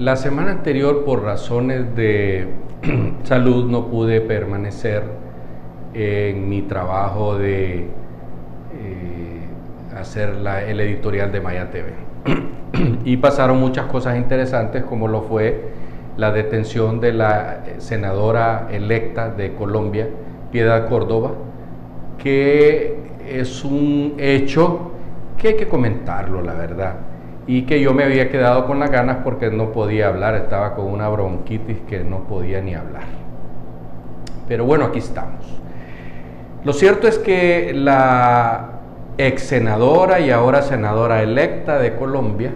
La semana anterior, por razones de salud, no pude permanecer en mi trabajo de eh, hacer el editorial de Maya TV. y pasaron muchas cosas interesantes, como lo fue la detención de la senadora electa de Colombia, Piedad Córdoba, que es un hecho que hay que comentarlo, la verdad y que yo me había quedado con las ganas porque no podía hablar, estaba con una bronquitis que no podía ni hablar. Pero bueno, aquí estamos. Lo cierto es que la ex senadora y ahora senadora electa de Colombia,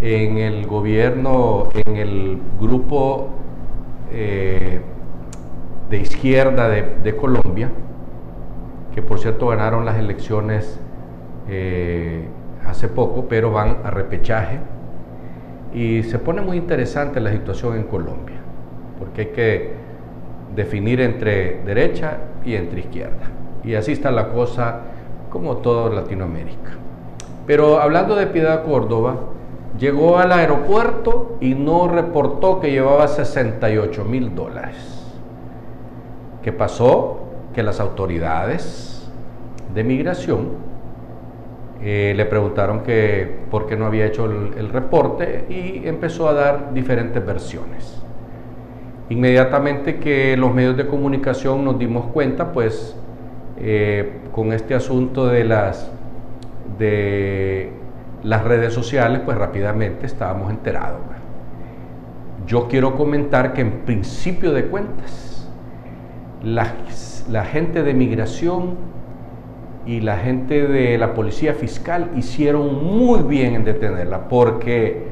en el gobierno, en el grupo eh, de izquierda de, Colombia, que por cierto ganaron las elecciones eh, hace poco, pero van a repechaje. Y se pone muy interesante la situación en Colombia, porque hay que definir entre derecha y entre izquierda. Y así está la cosa como toda Latinoamérica. Pero hablando de Piedad Córdoba, llegó al aeropuerto y no reportó que llevaba 68 mil dólares. ¿Qué pasó? Que las autoridades de migración eh, le preguntaron que por qué no había hecho el, reporte y empezó a dar diferentes versiones. Inmediatamente que los medios de comunicación nos dimos cuenta, pues eh, con este asunto de las, de las redes sociales, pues rápidamente estábamos enterados. Yo quiero comentar que en principio de cuentas, la, la gente de migración y la gente de la policía fiscal hicieron muy bien en detenerla, porque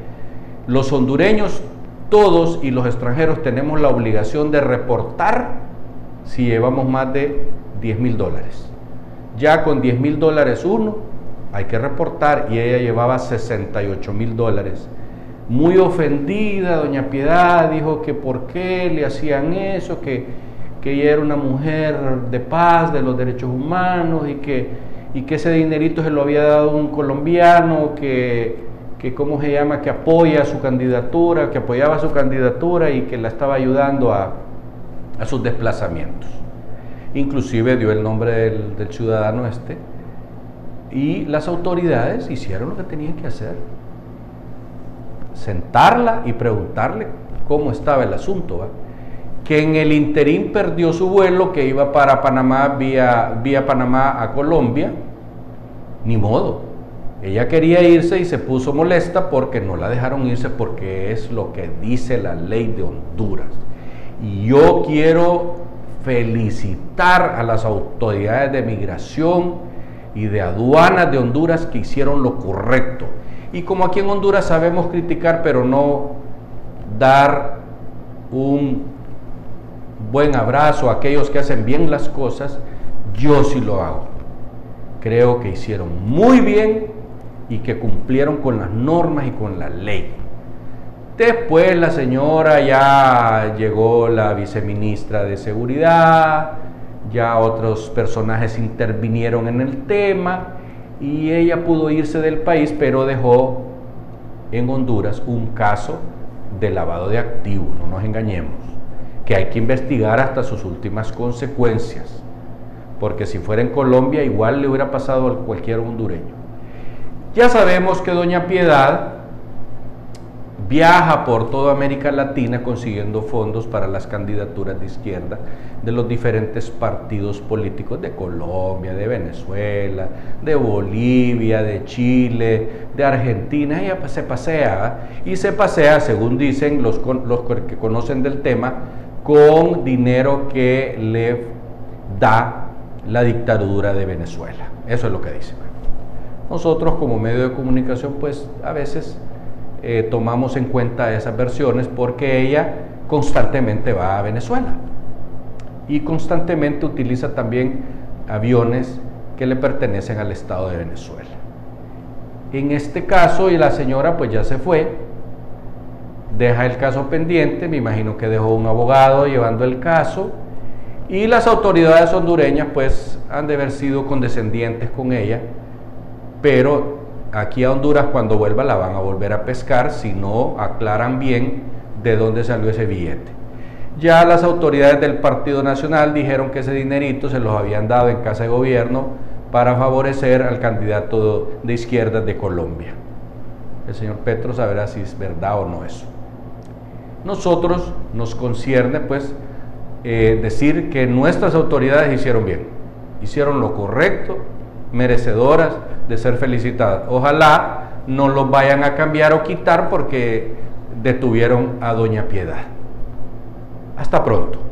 los hondureños todos y los extranjeros tenemos la obligación de reportar si llevamos más de 10 mil dólares. Ya con 10 mil dólares uno, hay que reportar y ella llevaba 68 mil dólares. Muy ofendida, doña Piedad dijo que por qué le hacían eso, que que ella era una mujer de paz, de los derechos humanos y que, y que ese dinerito se lo había dado un colombiano que, que, ¿cómo se llama?, que apoya su candidatura, que apoyaba su candidatura y que la estaba ayudando a, a sus desplazamientos. Inclusive dio el nombre del, ciudadano este y las autoridades hicieron lo que tenían que hacer. Sentarla y preguntarle cómo estaba el asunto. ¿va? Que en el interín perdió su vuelo que iba para Panamá vía, vía Panamá a Colombia, ni modo. Ella quería irse y se puso molesta porque no la dejaron irse porque es lo que dice la ley de Honduras. Y yo quiero felicitar a las autoridades de migración y de aduanas de Honduras que hicieron lo correcto. Y como aquí en Honduras sabemos criticar pero no dar un buen abrazo a aquellos que hacen bien las cosas, yo sí lo hago. Creo que hicieron muy bien y que cumplieron con las normas y con la ley. Después la señora ya llegó la viceministra de Seguridad, ya otros personajes intervinieron en el tema y ella pudo irse del país, pero dejó en Honduras un caso de lavado de activos, no nos engañemos que hay que investigar hasta sus últimas consecuencias, porque si fuera en Colombia igual le hubiera pasado a cualquier hondureño. Ya sabemos que Doña Piedad viaja por toda América Latina consiguiendo fondos para las candidaturas de izquierda de los diferentes partidos políticos de Colombia, de Venezuela, de Bolivia, de Chile, de Argentina. Ella se pasea y se pasea, según dicen los, los que conocen del tema, con dinero que le da la dictadura de Venezuela. Eso es lo que dice. Nosotros como medio de comunicación pues a veces eh, tomamos en cuenta esas versiones porque ella constantemente va a Venezuela y constantemente utiliza también aviones que le pertenecen al Estado de Venezuela. En este caso, y la señora pues ya se fue, deja el caso pendiente, me imagino que dejó un abogado llevando el caso y las autoridades hondureñas pues han de haber sido condescendientes con ella, pero aquí a Honduras cuando vuelva la van a volver a pescar si no aclaran bien de dónde salió ese billete. Ya las autoridades del Partido Nacional dijeron que ese dinerito se los habían dado en casa de gobierno para favorecer al candidato de izquierdas de Colombia. El señor Petro sabrá si es verdad o no eso. Nosotros nos concierne pues eh, decir que nuestras autoridades hicieron bien, hicieron lo correcto, merecedoras de ser felicitadas. Ojalá no los vayan a cambiar o quitar porque detuvieron a Doña Piedad. Hasta pronto.